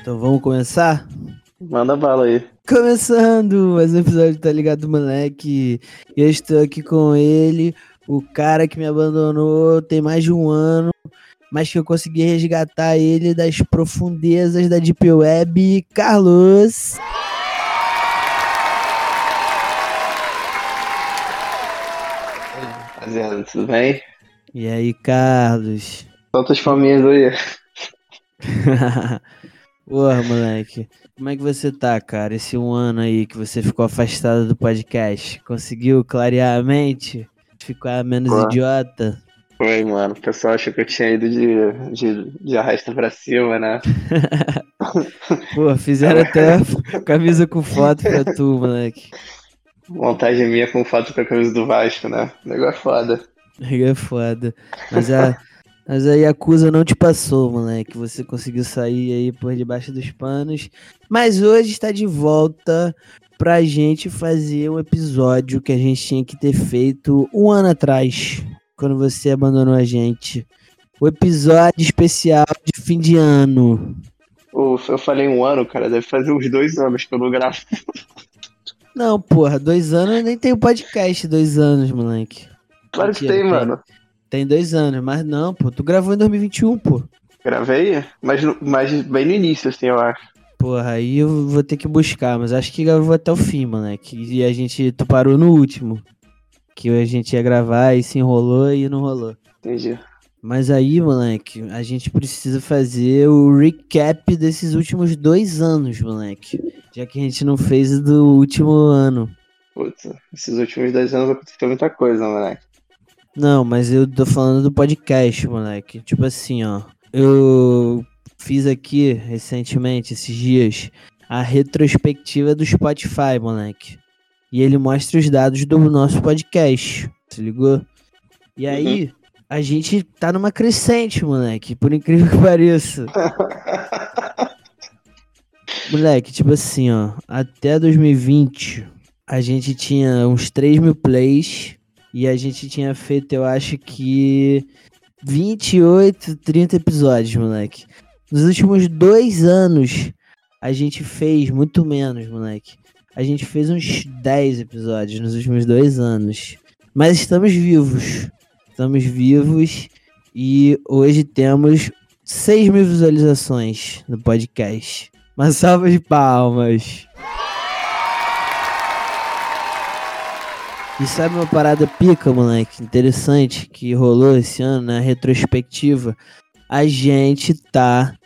Então vamos começar? Manda bala aí. Começando mais um episódio, tá ligado, moleque? Eu estou aqui com ele, o cara que me abandonou tem mais de um ano, mas que eu consegui resgatar ele das profundezas da Deep Web, Carlos. Rapaziada, tudo bem? E aí, Carlos? Quantas famílias aí? Porra, moleque. Como é que você tá, cara? Esse um ano aí que você ficou afastado do podcast. Conseguiu clarear a mente? Ficar menos Porra. idiota? Oi, mano. O pessoal achou que eu tinha ido de, de, de arrasta pra cima, né? Pô, fizeram até camisa com foto pra tu, moleque. Montagem minha com foto com a camisa do Vasco, né? Negócio foda. É foda. Mas a, mas a Yakuza não te passou, moleque. Você conseguiu sair aí por debaixo dos panos. Mas hoje está de volta pra gente fazer um episódio que a gente tinha que ter feito um ano atrás, quando você abandonou a gente. O episódio especial de fim de ano. Eu falei um ano, cara. Deve fazer uns dois anos que eu não gravo. Não, porra, dois anos nem tem o podcast, dois anos, moleque. Claro que tem, mano. Tem dois anos, mas não, pô. Tu gravou em 2021, pô. Gravei, mas, mas bem no início, assim, eu acho. Porra, aí eu vou ter que buscar, mas acho que gravou até o fim, moleque. E a gente, tu parou no último. Que a gente ia gravar e se enrolou e não rolou. Entendi. Mas aí, moleque, a gente precisa fazer o recap desses últimos dois anos, moleque. Já que a gente não fez do último ano. Putz, esses últimos dois anos aconteceu muita coisa, moleque. Não, mas eu tô falando do podcast, moleque. Tipo assim, ó. Eu fiz aqui recentemente, esses dias, a retrospectiva do Spotify, moleque. E ele mostra os dados do nosso podcast. Se ligou? E aí, a gente tá numa crescente, moleque. Por incrível que pareça. Moleque, tipo assim, ó. Até 2020, a gente tinha uns 3 mil plays. E a gente tinha feito, eu acho que 28, 30 episódios, moleque. Nos últimos dois anos, a gente fez muito menos, moleque. A gente fez uns 10 episódios nos últimos dois anos. Mas estamos vivos. Estamos vivos. E hoje temos 6 mil visualizações no podcast. Uma salva de palmas. E sabe uma parada pica, moleque? Interessante que rolou esse ano na retrospectiva. A gente tá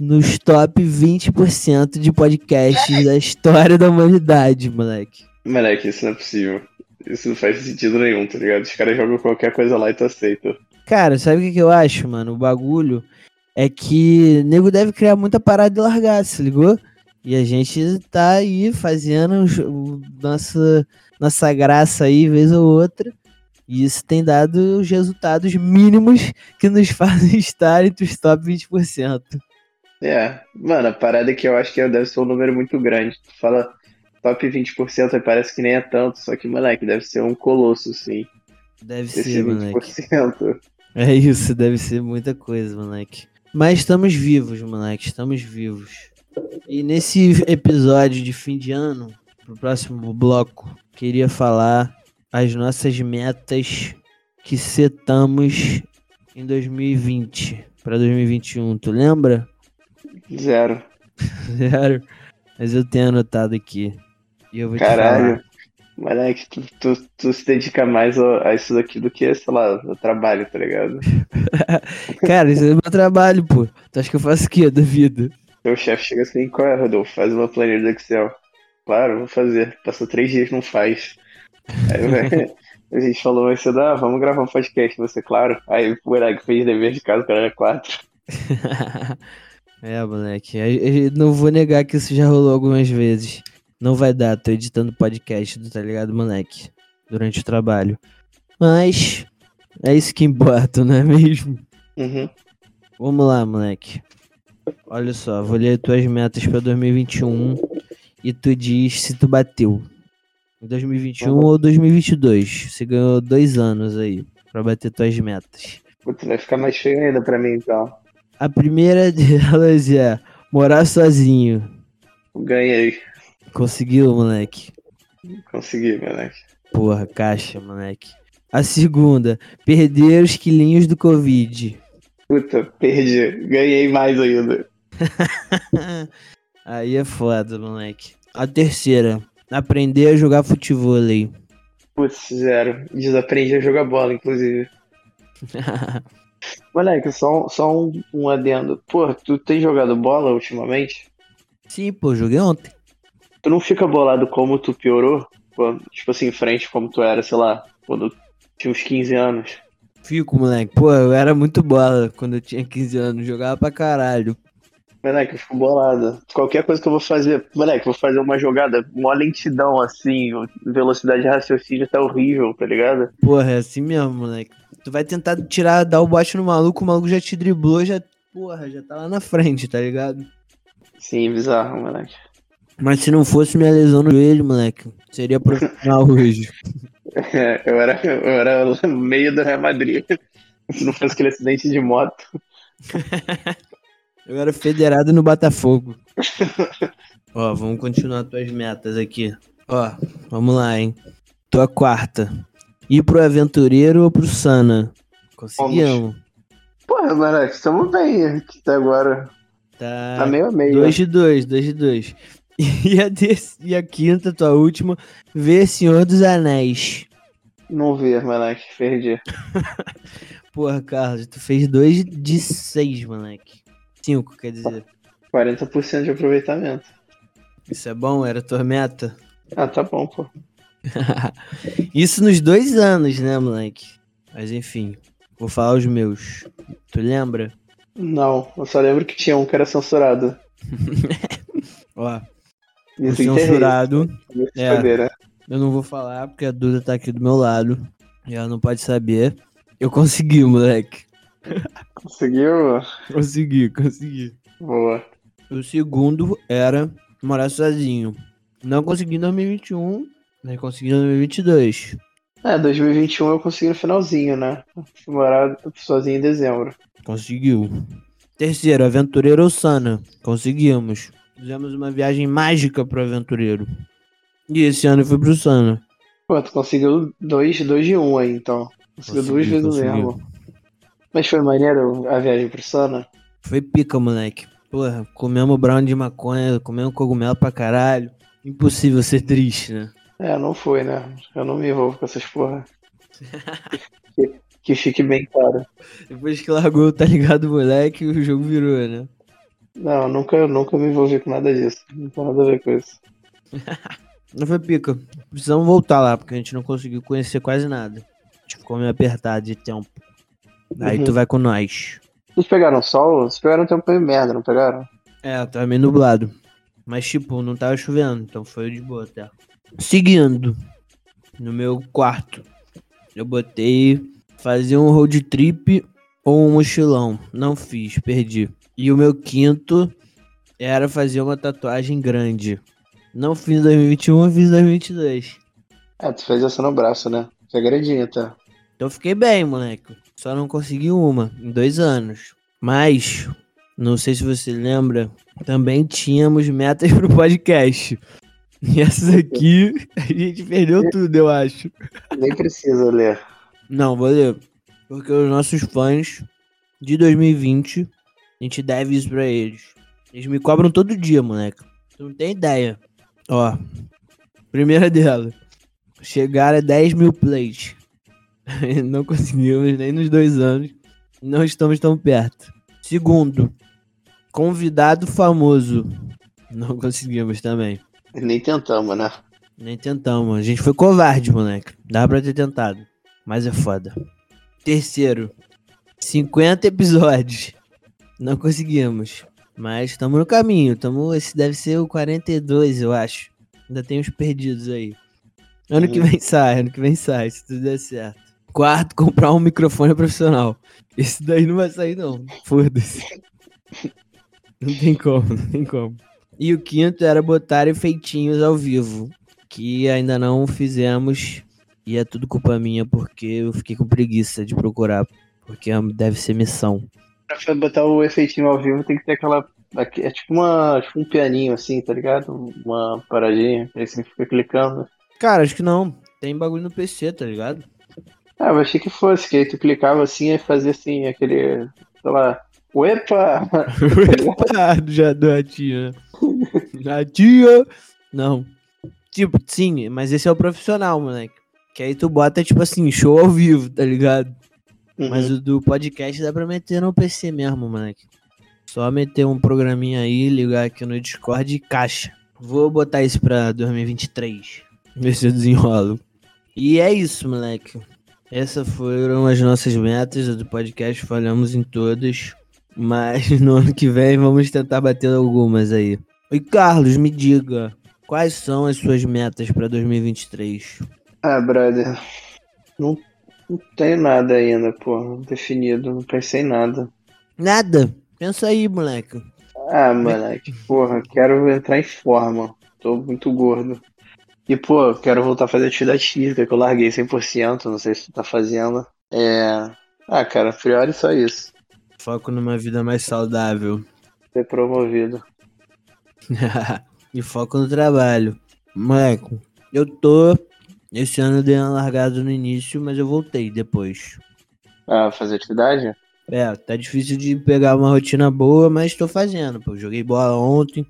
nos top 20% de podcasts da história da humanidade, moleque. Moleque, isso não é possível. Isso não faz sentido nenhum, tá ligado? Os caras jogam qualquer coisa lá e tu aceita. Cara, sabe o que, que eu acho, mano? O bagulho é que nego deve criar muita parada e largar, se ligou? E a gente tá aí fazendo nossa, nossa graça aí, vez ou outra. E isso tem dado os resultados mínimos que nos fazem estar entre os top 20%. É, mano, a parada é que eu acho que deve ser um número muito grande. Tu fala top 20%, aí parece que nem é tanto, só que, moleque, deve ser um colosso, sim. Deve Esse ser, moleque. 20%. É isso, deve ser muita coisa, moleque. Mas estamos vivos, moleque, estamos vivos. E nesse episódio de fim de ano, pro próximo bloco, queria falar as nossas metas que setamos em 2020 para 2021. Tu lembra? Zero. Zero. Mas eu tenho anotado aqui. E eu vou te Caralho. falar. Moleque, tu, tu, tu se dedica mais a, isso daqui do que, sei lá, o trabalho, tá ligado? Cara, isso é meu trabalho, pô. Tu acha que eu faço o quê da vida? Teu chefe chega assim, qual é, Rodolfo? Faz uma planilha do Excel. Claro, vou fazer. Passou três dias, não faz. Aí a gente falou mais cedo, ah, vamos gravar um podcast, você, claro. Aí o moleque fez dever de casa, o cara era quatro. é, moleque. Eu, eu não vou negar que isso já rolou algumas vezes. Não vai dar, tô editando podcast do Tá Ligado, moleque? Durante o trabalho. Mas é isso que importa, não é mesmo? Uhum. Vamos lá, moleque. Olha só, vou ler tuas metas pra 2021 e tu diz se tu bateu. Em 2021 ou 2022. Você ganhou dois anos aí pra bater tuas metas. Putz, vai ficar mais feio ainda pra mim, então. A primeira delas é morar sozinho. Ganhei. Conseguiu, moleque? Consegui, moleque. Porra, caixa, moleque. A segunda, perder os quilinhos do Covid. Puta, perdi. Ganhei mais ainda. Aí é foda, moleque. A terceira, aprender a jogar futebol aí. Putz, zero. Desaprendi a jogar bola, inclusive. Moleque, só, só um, um adendo. Pô, tu tem jogado bola ultimamente? Sim, pô, joguei ontem. Tu não fica bolado como tu piorou? Quando, tipo assim, em frente como tu era, sei lá, quando tinha uns 15 anos. Fico, moleque. Pô, eu era muito bola quando eu tinha 15 anos. Jogava pra caralho. Moleque, eu fico bolado. Qualquer coisa que eu vou fazer, moleque, vou fazer uma jogada, uma lentidão assim, velocidade de raciocínio tá horrível, tá ligado? Porra, é assim mesmo, moleque. Tu vai tentar tirar, dar o bote no maluco, o maluco já te driblou, já. Porra, já tá lá na frente, tá ligado? Sim, bizarro, moleque. Mas se não fosse minha lesão no joelho, moleque, seria profissional hoje. É, eu era, eu era meio do Real Madrid. Se não fosse aquele acidente de moto. Eu era federado no Botafogo. Ó, vamos continuar tuas metas aqui. Ó, vamos lá, hein. Tua quarta. Ir pro aventureiro ou pro Sana? Conseguimos. Porra, moleque, estamos bem aqui até agora. Tá, Tá meio a meio. dois de dois, dois de dois. E a, e a quinta, tua última, ver Senhor dos Anéis. Não vi, moleque, perdi. Porra, Carlos, tu fez dois de seis, moleque. Cinco, quer dizer. 40% de aproveitamento. Isso é bom? Era tua meta? Ah, tá bom, pô. Isso nos dois anos, né, moleque? Mas enfim, vou falar os meus. Tu lembra? Não, eu só lembro que tinha um que era censurado. Ó, o Isso enterrei. censurado, Isso É. foi, né? eu não vou falar porque a Duda tá aqui do meu lado. E ela não pode saber. Eu consegui, moleque. Conseguiu? Consegui, consegui. Boa. O segundo era morar sozinho. Não consegui em 2021, mas consegui em 2022. É, 2021 eu consegui no finalzinho, né? Fui morar sozinho em dezembro. Conseguiu. Terceiro, aventureiro Sana. Conseguimos. Fizemos uma viagem mágica pro aventureiro. E esse ano eu fui pro Sana. Pô, tu conseguiu dois, dois de um aí, então. Conseguiu duas vezes o mesmo. Mas foi maneiro a viagem pro Sana? Foi pica, moleque. Porra, comemos brown de maconha, comemos cogumelo pra caralho. Impossível ser triste, né? É, não foi, né? Eu não me envolvo com essas porra. que, que fique bem claro. Depois que largou o tá ligado, moleque, o jogo virou, né? Não, nunca, nunca me envolvi com nada disso. Não tem nada a ver com isso. Não foi pica. Precisamos voltar lá, porque a gente não conseguiu conhecer quase nada. A gente ficou meio apertado de tempo. Aí Uhum. tu vai com nós. Vocês pegaram sol? Vocês pegaram tempo meio merda, não pegaram? É, tava meio nublado. Mas, tipo, não tava chovendo, então foi de boa até. Seguindo, no meu quarto, eu botei fazer um road trip ou um mochilão. Não fiz, perdi. E o meu quinto era fazer uma tatuagem grande. Não fiz em 2021, eu fiz em 2022. É, tu fez essa no braço, né? Que agradinha, tá? Então eu fiquei bem, moleque. Só não consegui uma em dois anos. Mas, não sei se você lembra, também tínhamos metas pro podcast. E essas aqui, a gente perdeu tudo, eu acho. Nem precisa ler. Não, vou ler. Porque os nossos fãs de 2020, a gente deve isso pra eles. Eles me cobram todo dia, moleque. Tu não tem ideia. Ó, primeira dela. Chegar a 10 mil plays. não conseguimos nem nos dois anos. Não estamos tão perto. Segundo, convidado famoso. Não conseguimos também. Nem tentamos, né? Nem tentamos. A gente foi covarde, moleque. Dá pra ter tentado. Mas é foda. Terceiro, 50 episódios. Não conseguimos. Mas estamos no caminho. Tamo, esse deve ser o 42, eu acho. Ainda tem uns perdidos aí. Ano que Uhum. vem sai, ano que vem sai, se tudo der certo. Quarto, comprar um microfone profissional. Esse daí não vai sair, não. Foda-se. Não tem como, não tem como. E o quinto era botar efeitinhos ao vivo. que ainda não fizemos e é tudo culpa minha porque eu fiquei com preguiça de procurar, porque deve ser missão. Pra botar o efeitinho ao vivo tem que ter aquela. É tipo, uma, tipo um pianinho assim, tá ligado? Uma paradinha, aí você fica clicando. Cara, acho que não. Tem bagulho no PC, tá ligado? Ah, eu achei que fosse, que aí tu clicava assim e fazia assim, aquele. sei lá. Uepa! Uepa! Já do ratinho, né? Ratinho! Não. Tipo, sim, mas esse é o profissional, moleque. Que aí tu bota, tipo assim, show ao vivo, tá ligado? Uhum. Mas o do podcast dá pra meter no PC mesmo, moleque. Só meter um programinha aí, ligar aqui no Discord e caixa. Vou botar isso pra 2023. Ver se eu desenrolo. E é isso, moleque. Essas foram as nossas metas do podcast. Falhamos em todas. Mas no ano que vem vamos tentar bater algumas aí. E Carlos, me diga, quais são as suas metas para 2023? Ah, brother, não, não tenho nada ainda, pô, definido, não pensei em nada. Nada? Pensa aí, moleque. Ah, moleque, porra, quero entrar em forma. Tô muito gordo. E, pô, quero voltar a fazer atividade física, que eu larguei 100%, não sei se tu tá fazendo. É. Ah, cara, priori só isso. Foco numa vida mais saudável. Ser promovido. e foco no trabalho. Moleque, eu tô. Esse ano eu dei uma largada no início, mas eu voltei depois. Ah, fazer atividade? É, tá difícil de pegar uma rotina boa, mas tô fazendo. Pô, joguei bola ontem.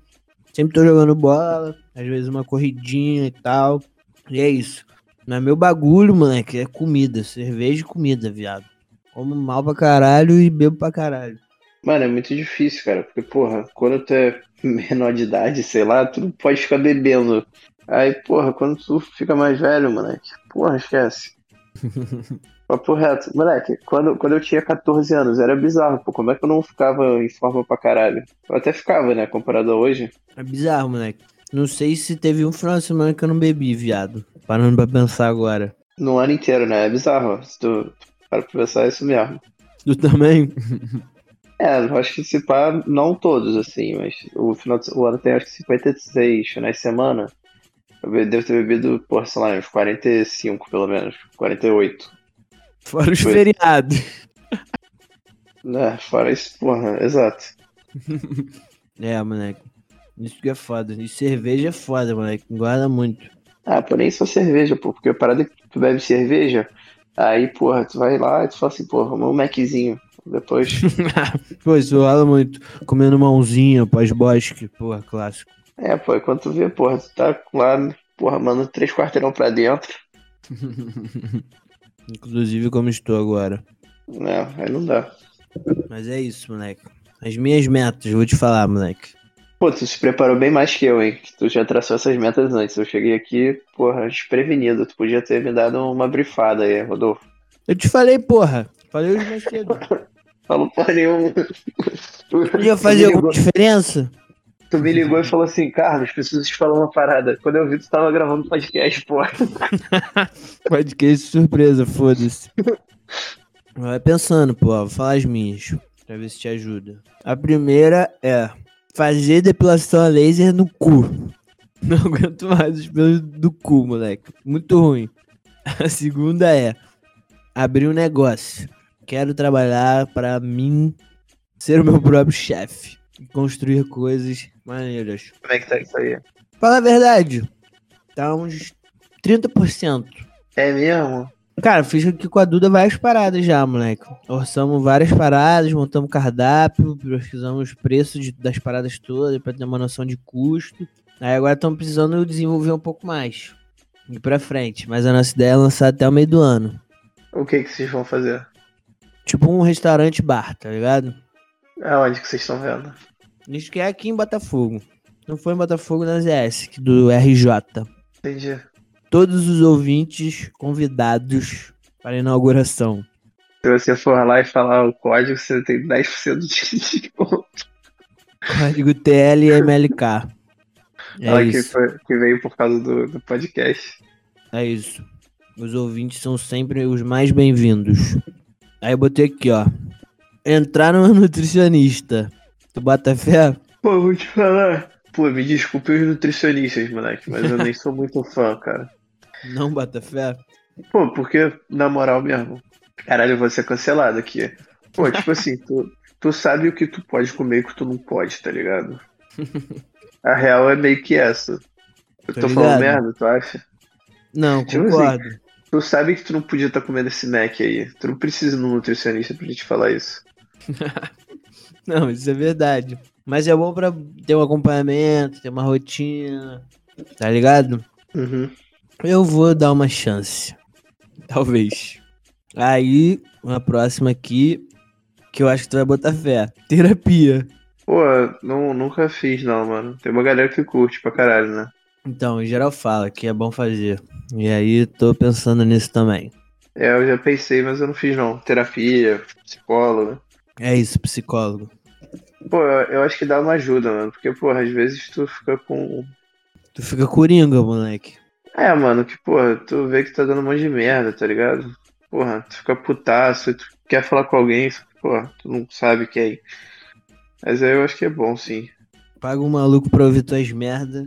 Sempre tô jogando bola. Às vezes uma corridinha e tal. E é isso. Não é meu bagulho, moleque. É comida. Cerveja e comida, viado. Como mal pra caralho e bebo pra caralho. Mano, é muito difícil, cara. Porque, porra, quando tu é menor de idade, sei lá, tu não pode ficar bebendo. Aí, porra, quando tu fica mais velho, moleque, porra, esquece. Papo reto. Moleque, quando, quando eu tinha 14 anos, era bizarro, pô. Como é que eu não ficava em forma pra caralho? Eu até ficava, né, comparado a hoje. É bizarro, moleque. Não sei se teve um final de semana que eu não bebi, viado. Parando pra pensar agora. No ano inteiro, né? É bizarro. Se tu para pra pensar, é isso mesmo. Tu também? É, eu acho que se pá, não todos, assim, mas o final do o ano tem acho que 56 finais de semana. Eu devo ter bebido, por sei lá, uns 45 pelo menos. 48. Fora os Foi. feriados. É, fora isso, porra, exato. é, moleque. Isso que é foda. E cerveja é foda, moleque. Guarda muito. Ah, porém só cerveja, pô. Porque a parada que tu bebe cerveja, aí, porra, tu vai lá e tu fala assim, porra, um Maczinho. Depois. pô, isso muito. Comendo mãozinha pós-bosque, porra, clássico. É, pô, quando tu vê, porra, tu tá lá, porra, manda três quarteirão pra dentro. Inclusive como estou agora. É, aí não dá. Mas é isso, moleque. As minhas metas, vou te falar, moleque. Pô, tu se preparou bem mais que eu, hein? Tu já traçou essas metas antes. Eu cheguei aqui, porra, desprevenido. Tu podia ter me dado uma brifada aí, Rodolfo. Eu te falei, porra. Falei hoje mais cedo. Falou porra nenhuma. Podia fazer alguma diferença? Tu me ligou e falou assim, Carlos, preciso te falar uma parada. Quando eu vi, tu tava gravando podcast, porra. podcast surpresa, foda-se. Vai pensando, pô, vou falar as minhas, pra ver se te ajuda. A primeira é fazer depilação a laser no cu. Não aguento mais os pelos do cu, moleque. Muito ruim. A segunda é abrir um negócio. Quero trabalhar para mim ser o meu próprio chefe construir coisas maneiras. Como é que tá isso aí? Fala a verdade. Tá uns 30%. É mesmo? Cara, fiz aqui com a Duda várias paradas já, moleque. Orçamos várias paradas, montamos cardápio, pesquisamos os preços de, das paradas todas para ter uma noção de custo. Aí agora estamos precisando desenvolver um pouco mais. Ir pra frente. Mas a nossa ideia é lançar até o meio do ano. O que que vocês vão fazer? Tipo um restaurante bar, tá ligado? Aonde que vocês estão vendo? Isso que é aqui em Botafogo. Não foi em Botafogo na ZS, do RJ. Entendi. Todos os ouvintes convidados para a inauguração. Se você for lá e falar o código, você tem 10% de desconto. Código TLMLK. É isso. Que, foi, que, veio por causa do, do podcast. É isso. Os ouvintes são sempre os mais bem-vindos. Aí eu botei aqui, ó. Entrar no nutricionista. Tu bota fé? Pô, vou te falar. Pô, me desculpe os nutricionistas, moleque, mas eu nem sou muito fã, cara. Não bota fé? Pô, porque, na moral mesmo, caralho, eu vou ser cancelado aqui. Pô, tipo assim, tu, tu sabe o que tu pode comer e o que tu não pode, tá ligado? A real é meio que essa. Eu tô, Tô falando merda, tu acha? Não, Tipo concordo. Tu sabe que tu não podia estar comendo esse Mac aí. Tu não precisa de um nutricionista pra te falar isso. Não, isso é verdade. Mas é bom pra ter um acompanhamento, ter uma rotina. Tá ligado? Uhum. Eu vou dar uma chance. Talvez. Aí, uma próxima aqui, que eu acho que tu vai botar fé. Terapia. Pô, não, nunca fiz não, mano. Tem uma galera que curte pra caralho, né? Então, em geral fala que é bom fazer. E aí, tô pensando nisso também. É, eu já pensei, mas eu não fiz não. Terapia, psicólogo. É isso, psicólogo. Pô, eu, acho que dá uma ajuda, mano. Porque, porra, às vezes tu fica com. Tu fica coringa, moleque. É, mano, que, porra, tu vê que tá dando um monte de merda, tá ligado? Porra, tu fica putaço, tu quer falar com alguém, só que, porra, tu não sabe quem. Mas aí eu acho que é bom, sim. Paga um maluco pra ouvir tuas merda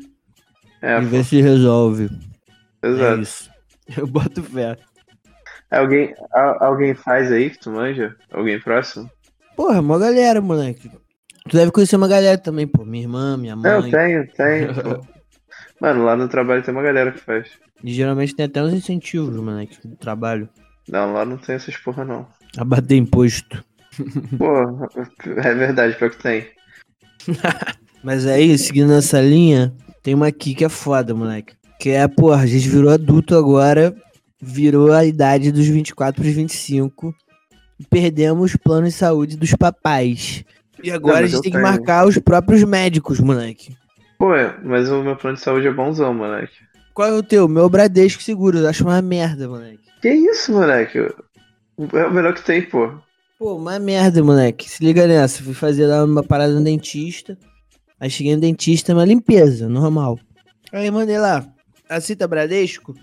É, e pô, vê se resolve. É exato. isso. Eu boto fé. Alguém, a- alguém faz aí que tu manja? Alguém próximo? Porra, uma galera, moleque. Tu deve conhecer uma galera também, pô. Minha irmã, minha mãe. tenho, tenho. pô. Mano, lá no trabalho tem uma galera que faz. E geralmente tem até uns incentivos, moleque, do trabalho. Não, lá não tem essas porra, não. A bater imposto. Pô, é verdade, pior que tem. Mas aí, seguindo essa linha, tem uma aqui que é foda, moleque. Que é, porra, a gente virou adulto agora, virou a idade dos 24 pros 25. Perdemos o plano de saúde dos papais. E agora Não, a gente tem que tenho. marcar os próprios médicos, moleque. Pô, é, mas o meu plano de saúde é bonzão, moleque. Qual é o teu? Meu Bradesco Seguro, eu acho uma merda, moleque. Que isso, moleque? É o melhor que tem, pô. Pô, uma merda, moleque. Se liga nessa. Fui fazer lá uma parada no dentista. Aí cheguei no dentista, uma limpeza, normal. Aí mandei lá, aceita Bradesco?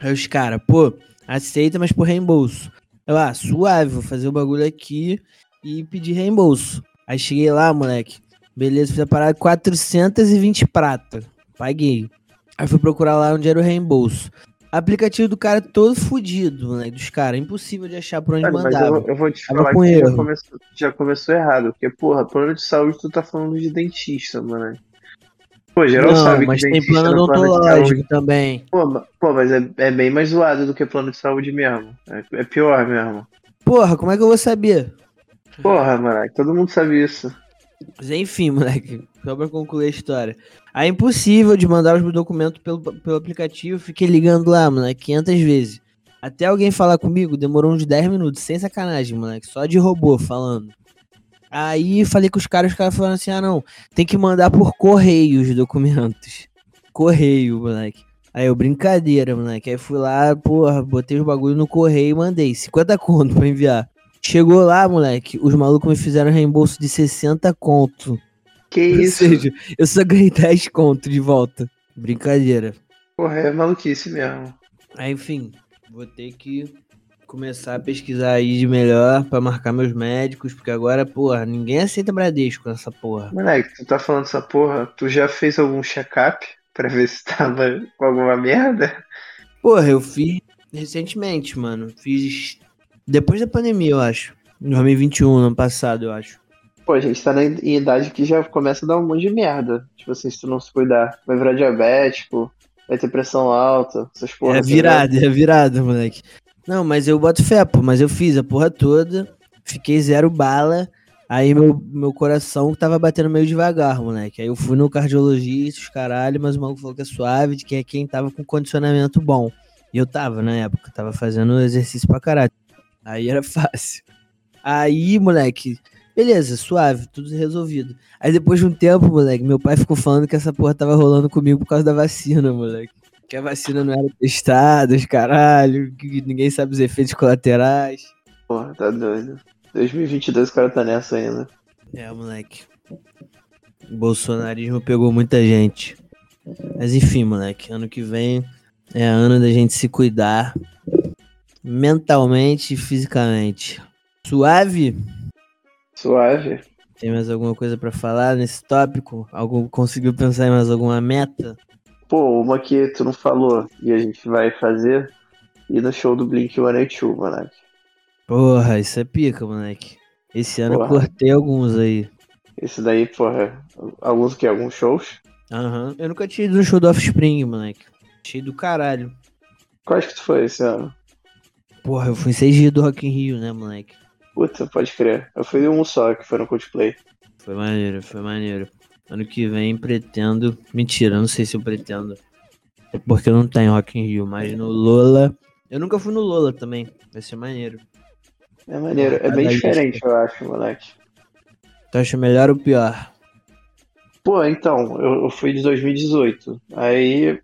Aí os caras, pô, aceita, mas por reembolso. Eu, ah, suave, vou fazer o bagulho aqui e pedir reembolso. Aí cheguei lá, moleque. Beleza, fiz a parada 420 prata. Paguei. Aí fui procurar lá onde era o reembolso. Aplicativo do cara todo fudido, moleque, dos caras. Impossível de achar por onde Mano, mas mandava. eu, eu vou te Tava falar que já começou, já começou errado. Porque, porra, plano de saúde tu tá falando de dentista, mano. Pô, geral Não, sabe mas que tem plano odontológico também. Pô, pô, mas é, é bem mais zoado do que plano de saúde mesmo. É, é pior mesmo. Porra, como é que eu vou saber? Porra, mano, todo mundo sabe isso. Mas enfim, moleque, só pra concluir a história. É impossível de mandar os documentos pelo, pelo aplicativo, fiquei ligando lá, moleque, 500 vezes. Até alguém falar comigo, demorou uns 10 minutos, sem sacanagem, moleque, só de robô falando. Aí falei com os caras, os caras falaram assim: ah, não, tem que mandar por correio os documentos. Correio, moleque. Aí eu, brincadeira, moleque. Aí fui lá, porra, botei os bagulho no correio e mandei. 50 conto pra enviar. Chegou lá, moleque, os malucos me fizeram reembolso de 60 conto. Que Ou isso? seja, eu só ganhei 10 conto de volta. Brincadeira. Porra, é maluquice mesmo. Aí, enfim, vou ter que começar a pesquisar aí de melhor pra marcar meus médicos, porque agora, porra, ninguém aceita Bradesco nessa porra. Moleque, tu tá falando essa porra, tu já fez algum check-up pra ver se tava com alguma merda? Porra, eu fiz recentemente, mano. Fiz depois da pandemia, eu acho. Em 2021, ano passado, eu acho. Pô, a gente tá na, em idade que já começa a dar um monte de merda. Tipo assim, se tu não se cuidar, vai virar diabético, vai ter pressão alta, essas porra. é tá virada, é virada, moleque. Não, mas eu boto fé, pô. Mas eu fiz a porra toda. Fiquei zero bala. Aí meu, meu coração tava batendo meio devagar, moleque. Aí eu fui no cardiologista, os caralho, mas o maluco falou que é suave, de que é quem tava com condicionamento bom. E eu tava na época, tava fazendo exercício pra caralho. Aí era fácil. Aí, moleque, beleza, suave, tudo resolvido. Aí depois de um tempo, moleque, meu pai ficou falando que essa porra tava rolando comigo por causa da vacina, moleque. Que a vacina não era testada, os caralho, que ninguém sabe os efeitos colaterais. Porra, tá doido. 2022 o cara tá nessa ainda. É, moleque. O bolsonarismo pegou muita gente. Mas enfim, moleque, ano que vem é ano da gente se cuidar mentalmente e fisicamente. Suave? Suave. Tem mais alguma coisa pra falar nesse tópico? Algum, conseguiu pensar em mais alguma meta? Pô, uma que tu não falou e a gente vai fazer ir no show do Blink 182, moleque. Porra, isso é pica, moleque. Esse ano eu Porra. cortei alguns aí. Esse daí, porra, alguns que? Alguns shows? Aham. Eu nunca tinha ido no show do Offspring, moleque. Achei do caralho. Quais que tu foi esse ano? Porra, eu fui em seis dias do Rock in Rio, né, moleque? Puta, pode crer. Eu fui um só, que foi no Coldplay. Foi maneiro, foi maneiro. Ano que vem pretendo. Mentira, não sei se eu pretendo. É porque eu não tenho Rock in Rio, mas no Lola. Eu nunca fui no Lola também. Vai ser maneiro. É maneiro, é bem diferente, eu acho, moleque. Tu acha melhor ou pior? Pô, então, eu, eu fui de 2018. Aí,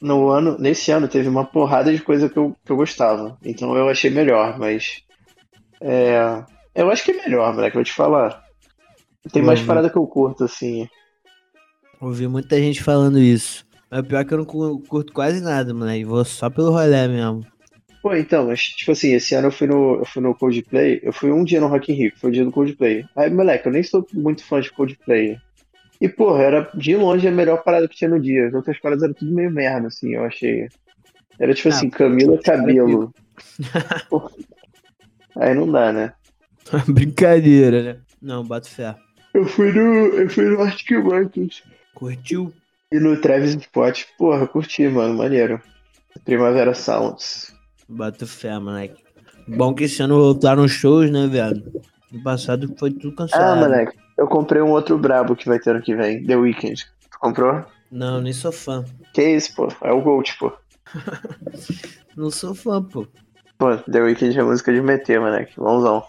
no ano, nesse ano teve uma porrada de coisa que eu, que eu gostava. Então eu achei melhor, mas. É. Eu acho que é melhor, moleque, vou te falar. Tem mais Uhum. parada que eu curto, assim. Ouvi muita gente falando isso. Mas o pior é que eu não cu- curto quase nada, moleque. Vou só pelo rolê mesmo. Pô, então, mas, tipo assim, esse ano eu fui no, eu fui no Coldplay, eu fui um dia no Rock in Rio, foi o dia do Coldplay. Aí, moleque, eu nem sou muito fã de Coldplay. E, porra, era de longe a melhor parada que tinha no dia. As outras paradas eram tudo meio merda, assim, eu achei. Era tipo Ah, assim, Camila Cabelo. Aí não dá, né? Brincadeira, né? Não, boto fé. Eu fui no, eu fui no Arctic Monkeys Curtiu? e no Travis Scott. Porra, curti, mano, maneiro. Primavera Sounds. Boto fé, moleque. Bom que esse ano voltaram os shows, né, velho? No passado foi tudo Ah, cancelado. moleque, eu comprei um outro brabo que vai ter ano que vem, The Weeknd. Tu comprou? Não, nem sou fã. Que isso, pô? É o Gold, pô. Não sou fã, pô. Pô, The Weeknd é música de meter, moleque. Mãozão.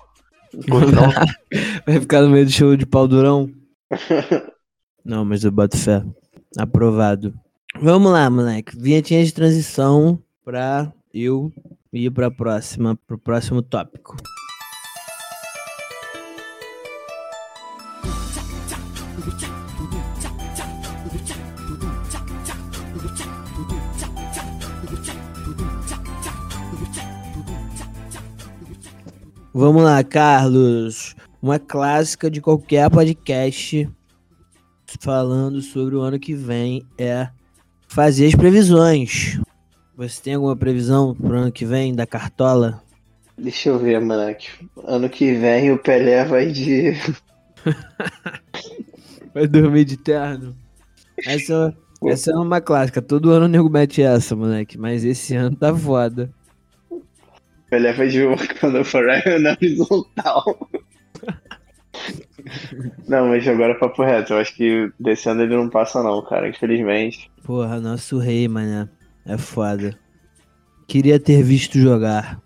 Vai ficar no meio do show de pau durão? Não, mas eu boto fé. Aprovado. Vamos lá, moleque. Vinhetinha de transição pra eu ir pra próxima, pro próximo tópico. Vamos lá, Carlos. Uma clássica de qualquer podcast falando sobre o ano que vem é fazer as previsões. Você tem alguma previsão pro ano que vem da Cartola? Deixa eu ver, moleque. Ano que vem o Pelé vai de. Vai dormir de terno? Essa, essa é uma clássica. Todo ano o nego mete essa, moleque. Mas esse ano tá foda. Pelé de Wakanda Forever na horizontal. Não, mas agora papo reto. Eu acho que desse ano ele não passa, não, cara. Infelizmente. Porra, nosso rei, mané. É foda. Queria ter visto jogar.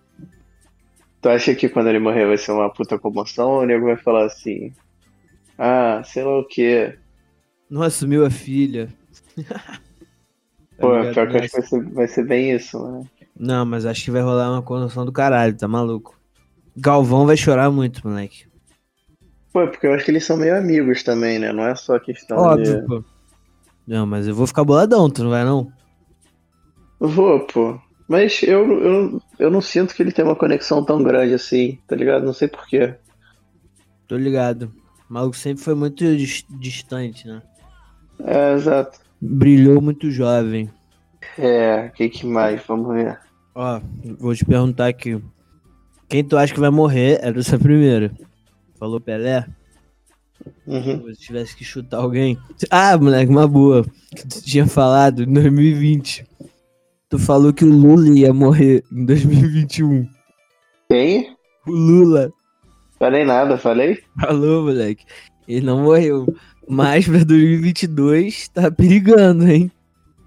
Tu acha que quando ele morrer vai ser uma puta comoção ou o nego vai falar assim? Ah, sei lá o quê. Não assumiu a filha. Pô, ligado? pior que eu acho que vai ser, vai ser bem isso, né? Não, mas acho que vai rolar uma comoção do caralho, tá maluco? Galvão vai chorar muito, moleque. Pô, porque eu acho que eles são meio amigos também, né? Não é só questão Óbvio, de. pô. Não, mas eu vou ficar boladão, tu não vai não? Vou, pô. Mas eu, eu, eu não sinto que ele tem uma conexão tão grande assim, tá ligado? Não sei porquê. Tô ligado. O maluco sempre foi muito dis- distante, né? É, exato. Brilhou muito jovem. É, o que, que mais? Vamos ver. Ó, vou te perguntar aqui. Quem tu acha que vai morrer era essa primeira? Falou Pelé? Uhum. Se tivesse que chutar alguém. Ah, moleque, uma boa. Que tu tinha falado em 2020. Tu falou que o Lula ia morrer em 2021. Quem? O Lula. Falei nada, falei? Falou, moleque. Ele não morreu. Mas pra 2022 tá perigando, hein?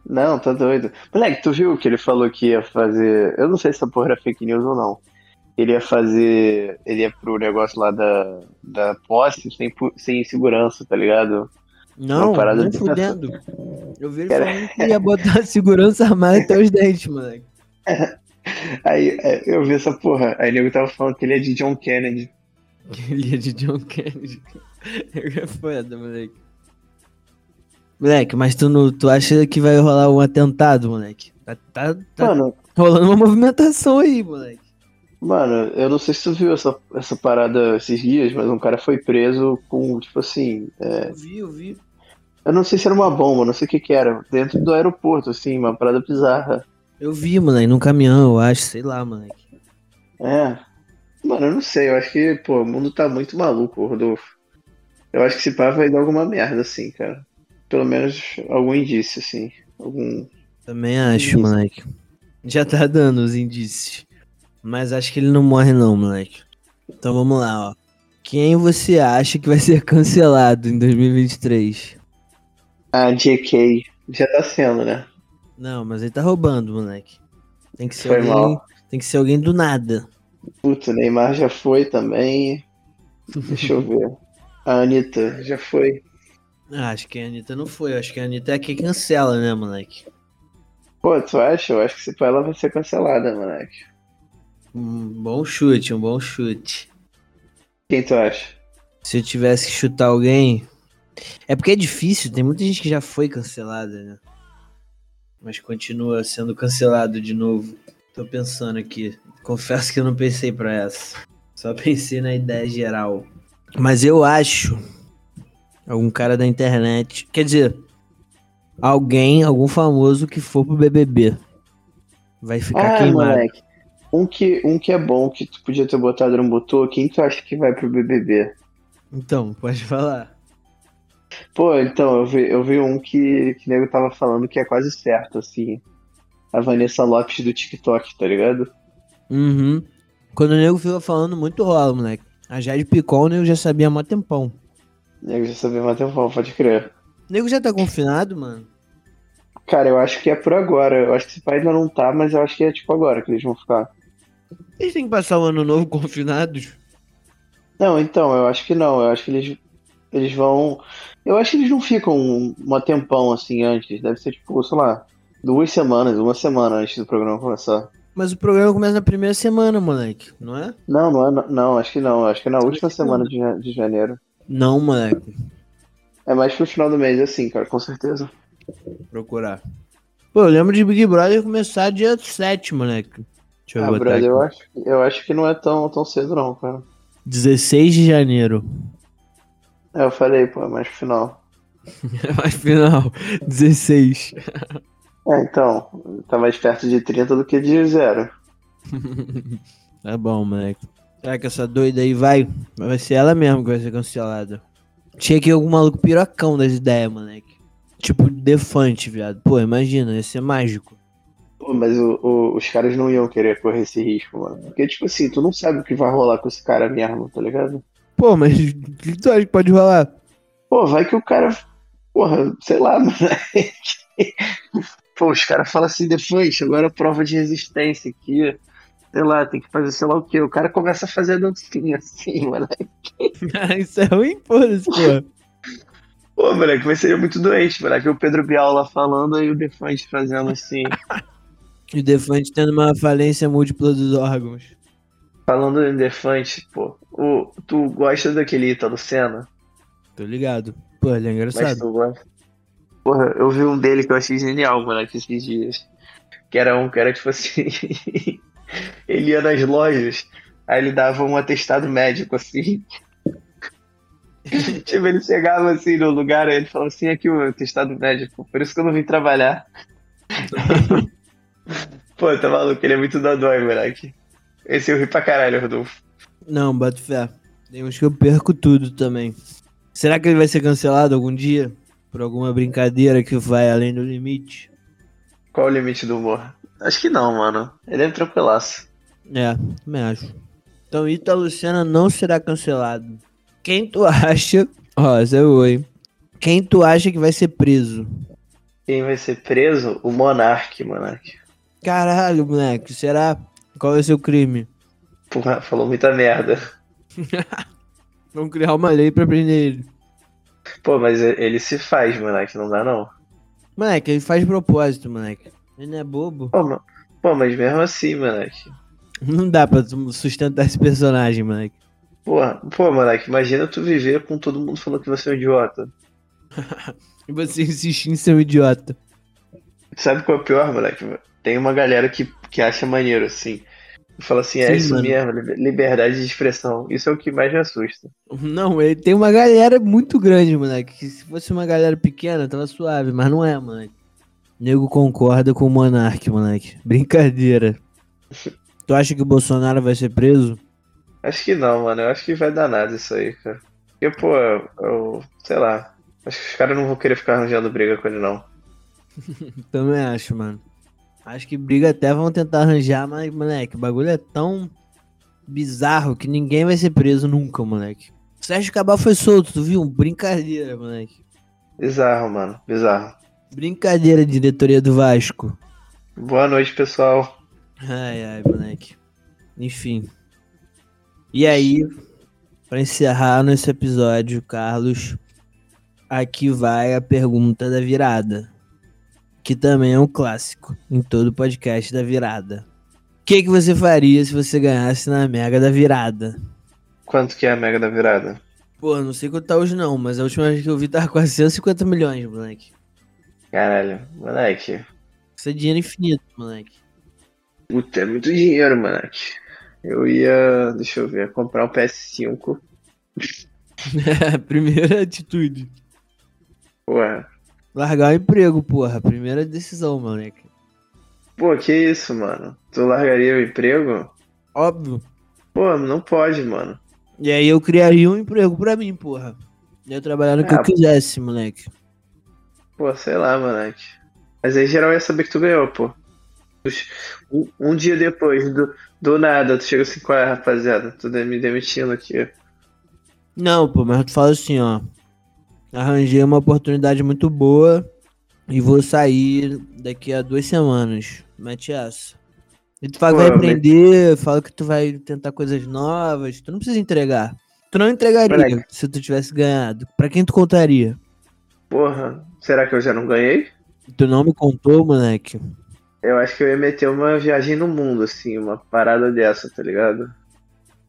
Não, tá doido. Moleque, tu viu que ele falou que ia fazer. Eu não sei se essa porra era fake news ou não. Ele ia fazer. Ele ia pro negócio lá da, da posse sem, sem segurança, tá ligado? Não, de- fudendo. Eu vi ele Cara. falando que ia botar segurança armada até os dentes, moleque. Aí é, eu vi essa porra. Aí o nego tava falando que ele é de John Kennedy. Ele é de John Kennedy. É foda, moleque. Moleque, mas tu, não, tu acha que vai rolar um atentado, moleque? Tá, tá, tá Mano, rolando uma movimentação aí, moleque. Mano, eu não sei se tu viu essa, essa parada esses dias, mas um cara foi preso com, tipo assim. É... Eu vi, eu vi. Eu não sei se era uma bomba, não sei o que que era. Dentro do aeroporto, assim, uma parada bizarra. Eu vi, moleque, num caminhão, eu acho, sei lá, moleque. É. Mano, eu não sei, eu acho que, pô, o mundo tá muito maluco, Rodolfo. Eu acho que esse pá vai dar alguma merda, assim, cara. Pelo menos algum indício, assim. Algum. Também acho, Indício. moleque. Já tá dando os indícios. Mas acho que ele não morre, não, moleque. Então vamos lá, ó. Quem você acha que vai ser cancelado em 2023? Ah, JK. Já tá sendo, né? Não, mas ele tá roubando, moleque. Tem que ser Foi alguém. mal. Tem que ser alguém do nada. Puta, o Neymar já foi também. Deixa eu ver. A Anitta já foi. Ah, acho que a Anitta não foi. Acho que a Anitta é que cancela, né, moleque? Pô, tu acha? Eu acho que se pá, ela vai ser cancelada, moleque. Um bom chute, um bom chute. Quem tu acha? Se eu tivesse que chutar alguém. É porque é difícil, tem muita gente que já foi cancelada, né? Mas continua sendo cancelado de novo. Tô pensando aqui. Confesso que eu não pensei pra essa. Só pensei na ideia geral. Mas eu acho. Algum cara da internet. Quer dizer, alguém, algum famoso que for pro BBB. Vai ficar Ah, queimado. moleque. Um que, um que é bom, que tu podia ter botado não botou, quem tu acha que vai pro BBB? Então, pode falar. Pô, então, eu vi, eu vi um que, que o nego tava falando que é quase certo, assim. A Vanessa Lopes do TikTok, tá ligado? Uhum. Quando o nego fica falando, muito rola, moleque. A Jade Picon, nego já sabia há mó tempão. O nego já sabia mais tempão, pode crer. O nego já tá confinado, mano. Cara, eu acho que é por agora. Eu acho que esse pai ainda não tá, mas eu acho que é tipo agora que eles vão ficar. Eles têm que passar o ano novo confinados. Não, então, eu acho que não. Eu acho que eles, eles vão. Eu acho que eles não ficam um, um tempão assim antes. Deve ser tipo, sei lá, duas semanas, uma semana antes do programa começar. Mas o programa começa na primeira semana, moleque, não é? Não, não é. Não, acho que não. Acho que é na última semana de, de janeiro. Não, moleque. É mais pro final do mês, assim, cara, com certeza. Procurar. Pô, eu lembro de Big Brother começar dia 7, moleque. Deixa eu Ah, botar brother, aqui. eu acho, eu acho que não é tão, tão cedo, não, cara. 16 de janeiro. É, eu falei, pô, é mais pro final. Mas final, 16. É, então, tá mais perto de 30 do que de zero. Tá bom, moleque. Será que essa doida aí vai? Vai ser ela mesmo que vai ser cancelada. Tinha que ir algum maluco pirocão das ideias, moleque. Tipo, Defante, viado. Pô, imagina, ia ser mágico. Pô, mas o- o- os caras não iam querer correr esse risco, mano. Porque, tipo assim, tu não sabe o que vai rolar com esse cara mesmo, tá ligado? Pô, mas o que tu acha que pode rolar? Pô, vai que o cara. Porra, sei lá, mano. Pô, os caras falam assim, depois, agora prova de resistência aqui. Sei lá, tem que fazer sei lá o quê. O cara começa a fazer a dancinha assim, mano. Isso é ruim, foda-se, pô. Pô, moleque, vai ser muito doente, moleque. O Pedro Bial lá falando e o Defante fazendo assim. E o Defante tendo uma falência múltipla dos órgãos. falando em Defante, pô. O, tu gosta daquele Ítalo Senna? Tô ligado. Pô, ele é Mas engraçado. tu gosta? Porra, eu vi um dele que eu achei genial, moleque, esses dias. Que era um que era tipo assim. ele ia nas lojas, aí ele dava um atestado médico, assim. tipo, ele chegava assim no lugar, aí ele falava assim, aqui o atestado médico, por isso que eu não vim trabalhar. Pô, tá maluco, ele é muito dodói, moleque. Esse eu ri pra caralho, Rodolfo. Não, boto fé. Tem uns que eu perco tudo também. Será que ele vai ser cancelado algum dia? Por alguma brincadeira que vai além do limite? Qual o limite do humor? Acho que não, mano. Ele é tranquilaço. É, também acho. Então Ítalo Senna não será cancelado. Quem tu acha... Ó, é boa, hein? Quem tu acha que vai ser preso? Quem vai ser preso? O Monark, Monark. Caralho, moleque, será? Qual vai ser o crime? Porra, falou muita merda. Vamos criar uma lei pra prender ele. Pô, mas ele se faz, Monark, não dá não. Moleque, ele faz propósito, moleque. Ele não é bobo. Pô, ma- pô, mas mesmo assim, Monark. Não dá pra sustentar esse personagem, moleque. Porra, pô, Monark, imagina tu viver com todo mundo falando que você é um idiota. E você insistir em ser um idiota. Sabe qual é o pior, moleque? Tem uma galera que, que acha maneiro, assim. Fala assim, é Sim, isso mano. mesmo, liber- liberdade de expressão. Isso é o que mais me assusta. Não, ele tem uma galera muito grande, moleque. Que se fosse uma galera pequena, tava suave, mas não é, moleque. Nego concorda com o Monark, moleque. Brincadeira. Tu acha que o Bolsonaro vai ser preso? Acho que não, mano. Eu acho que vai dar nada isso aí, cara. Porque, pô, eu, eu- sei lá. Acho que os caras não vão querer ficar arranjando briga com ele, não. Também acho, mano. Acho que briga até vão tentar arranjar, mas, moleque, o bagulho é tão bizarro que ninguém vai ser preso nunca, moleque. Sérgio Cabal foi solto, tu viu? Brincadeira, moleque. Bizarro, mano. Bizarro. Brincadeira, diretoria do Vasco. Boa noite, pessoal. Ai, ai, moleque. Enfim. E aí, pra encerrar nesse episódio, Carlos, aqui vai a pergunta da virada. Que também é um clássico em todo podcast da virada. O que, que você faria se você ganhasse na Mega da Virada? Quanto que é a mega da virada? Pô, não sei quanto tá hoje não, mas a última vez que eu vi tava quase 150 milhões, moleque. Caralho, moleque. Isso é dinheiro infinito, moleque. Puta, é muito dinheiro, moleque. Eu ia, deixa eu ver, comprar um PS5. Primeira atitude. Porra. Largar o emprego, porra. Primeira decisão, moleque. Pô, que isso, mano? Tu largaria o emprego? Óbvio. Pô, não pode, mano. E aí eu criaria um emprego pra mim, porra. Eu ia trabalhar no que Ah, eu quisesse, moleque. Pô, sei lá, moleque. Mas aí geral ia saber que tu ganhou, pô. Um, um dia depois, do, do nada, tu chega assim, qual é, rapaziada? Tu me demitindo aqui. Não, pô, mas tu fala assim, ó. Arranjei uma oportunidade muito boa e vou sair daqui a duas semanas. Mete essa. E tu fala que vai aprender, fala que tu vai tentar coisas novas. Tu não precisa entregar. Tu não entregaria Moleque. se tu tivesse ganhado. Pra quem tu contaria? Porra, será que eu já não ganhei? Tu não me contou, moleque. Eu acho que eu ia meter uma viagem no mundo, assim, uma parada dessa, tá ligado?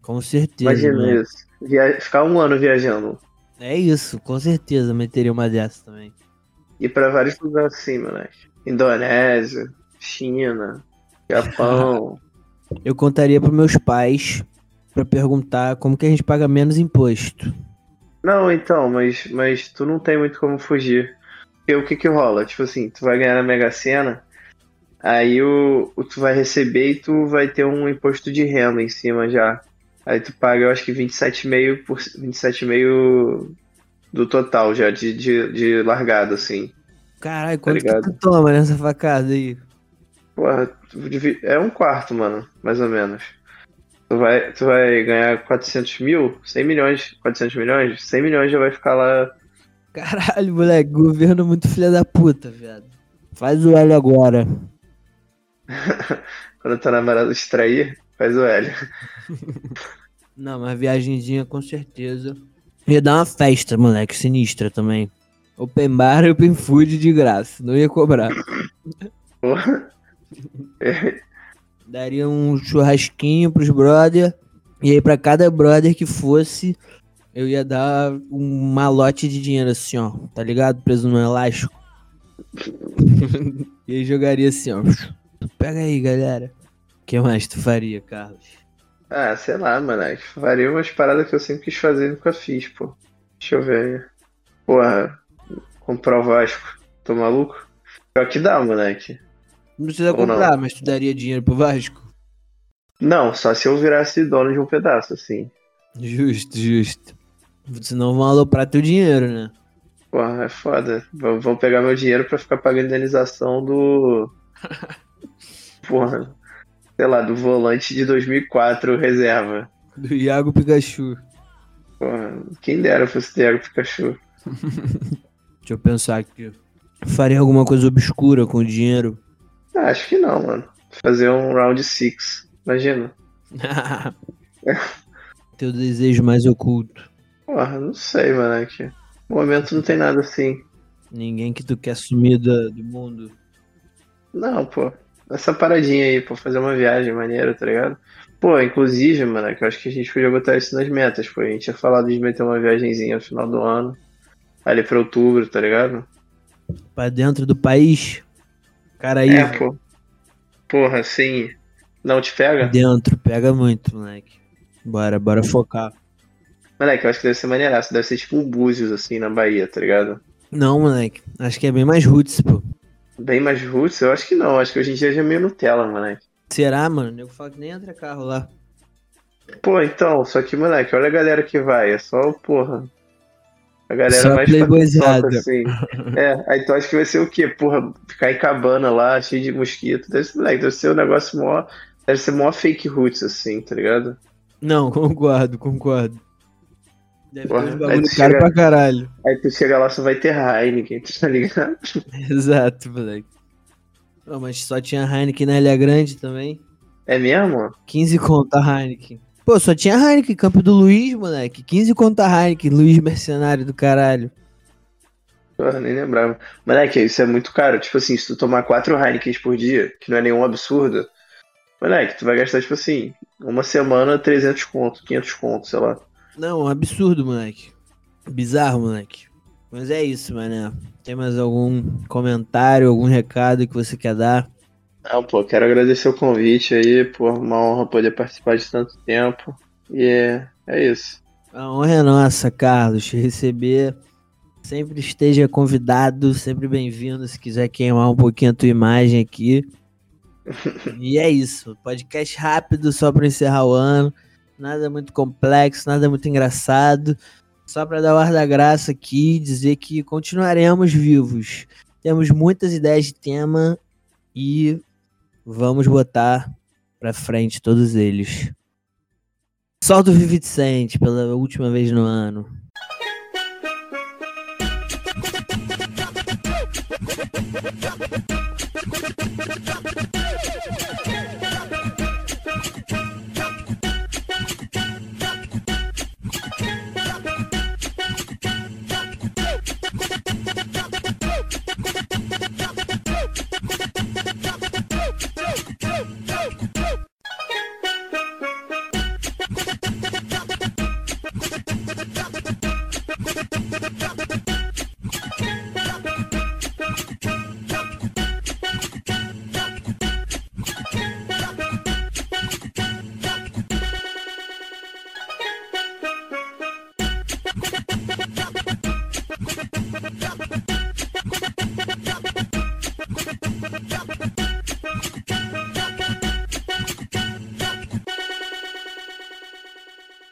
Com certeza. Imagina moleque. isso. Via- Ficar um ano viajando. É isso, com certeza meteria uma dessa também. Ir pra vários lugares assim, moleque. Indonésia, China, Japão. Eu contaria pros meus pais pra perguntar como que a gente paga menos imposto. Não, então, mas, mas tu não tem muito como fugir. Porque o que que rola? Tipo assim, tu vai ganhar na Mega Sena, aí o, o tu vai receber e tu vai ter um imposto de renda em cima já. Aí tu paga, eu acho que 27,5% por 27,5% do total já de, de, de largada, assim. Caralho, quanto que ligado? tu toma nessa facada aí? Porra, é um quarto, mano, mais ou menos. Tu vai, tu vai ganhar 400 mil, 100 milhões, 400 milhões, 100 milhões já vai ficar lá Caralho, moleque, governo muito filha da puta, viado. Faz o L agora. quando tua namorada distrair, faz o L. Não, mas viagenzinha com certeza. Ia dar uma festa, moleque, sinistra também. Open bar e open food de graça, não ia cobrar. Porra. Daria um churrasquinho pros brother. E aí, pra cada brother que fosse, eu ia dar um malote de dinheiro assim, ó. Tá ligado? Preso no elástico. e aí jogaria assim, ó. Pega aí, galera. O que mais tu faria, Carlos? Ah, sei lá, moleque. Faria umas paradas que eu sempre quis fazer e nunca fiz, pô. Deixa eu ver aí. Porra, comprar o Vasco. Tô maluco? Pior que dá, moleque. Não precisa Ou não? comprar, mas tu daria dinheiro pro Vasco? Não, só se eu virasse dono de um pedaço, assim. Justo, justo. Senão vão aloprar teu dinheiro, né? Porra, é foda. Vão pegar meu dinheiro pra ficar pagando indenização do. Porra. Sei lá, do volante de 2004 reserva. Do Iago Pikachu. Porra, quem dera fosse Diego Pikachu. Deixa eu pensar aqui. Faria alguma coisa obscura com o dinheiro? Ah, acho que não, mano. Fazer um round six. Imagina. Teu desejo mais oculto. Porra, não sei, moleque. No momento não tem nada assim. Ninguém que tu quer sumir da- do mundo. Não, pô. Essa paradinha aí, pô, fazer uma viagem maneira, tá ligado? Pô, inclusive, mano, que eu acho que a gente podia botar isso nas metas, pô. A gente tinha falado de meter uma viagenzinha no final do ano. Ali pra outubro, tá ligado? Pra dentro do país. Cara aí. É, pô. Porra, assim. Não te pega? Dentro, pega muito, moleque. Bora, bora focar. Moleque, eu acho que deve ser maneiraço. Deve ser tipo um Búzios, assim, na Bahia, tá ligado? Não, moleque. Acho que é bem mais roots, pô. Bem mais roots? Eu acho que não. Acho que hoje em dia já é meio Nutella, moleque. Será, mano? Eu falo que nem entra carro lá. Pô, então, só que, moleque, olha a galera que vai. É só, porra. A galera Só mais playboyzada. assim. É, aí tu acha que vai ser o quê? Porra, ficar em cabana lá, cheio de mosquito. Deve ser, moleque, deve ser um negócio mó. Deve ser mó fake roots, assim, tá ligado? Não, concordo, concordo. Deve ter Porra, aí bagulho caro chega- pra caralho. Aí tu chega lá, só vai ter Heineken, tá ligado? Exato, moleque. Mas só tinha Heineken na Ilha Grande também. É mesmo? 15 conta Heineken. Pô, só tinha Heineken, Campo do Luiz, moleque. 15 conta Heineken, Luiz Mercenário do caralho. Porra, nem lembrava. Moleque, isso é muito caro. Tipo assim, se tu tomar quatro Heinekens por dia, que não é nenhum absurdo, moleque, tu vai gastar, tipo assim, uma semana 300 conto, 500 conto, sei lá. Não, um absurdo, moleque. Bizarro, moleque. Mas é isso, mané. Tem mais algum comentário, algum recado que você quer dar? Não, pô, quero agradecer o convite aí, pô, uma honra poder participar de tanto tempo. E é, é isso. A honra é nossa, Carlos, te receber. Sempre esteja convidado, sempre bem-vindo. Se quiser queimar um pouquinho a tua imagem aqui. e é isso. Podcast rápido, só para encerrar o ano. Nada muito complexo, nada muito engraçado. Só para dar o ar da graça aqui e dizer que continuaremos vivos. Temos muitas ideias de tema e Vamos botar pra frente todos eles. Solta o Vicente pela última vez no ano.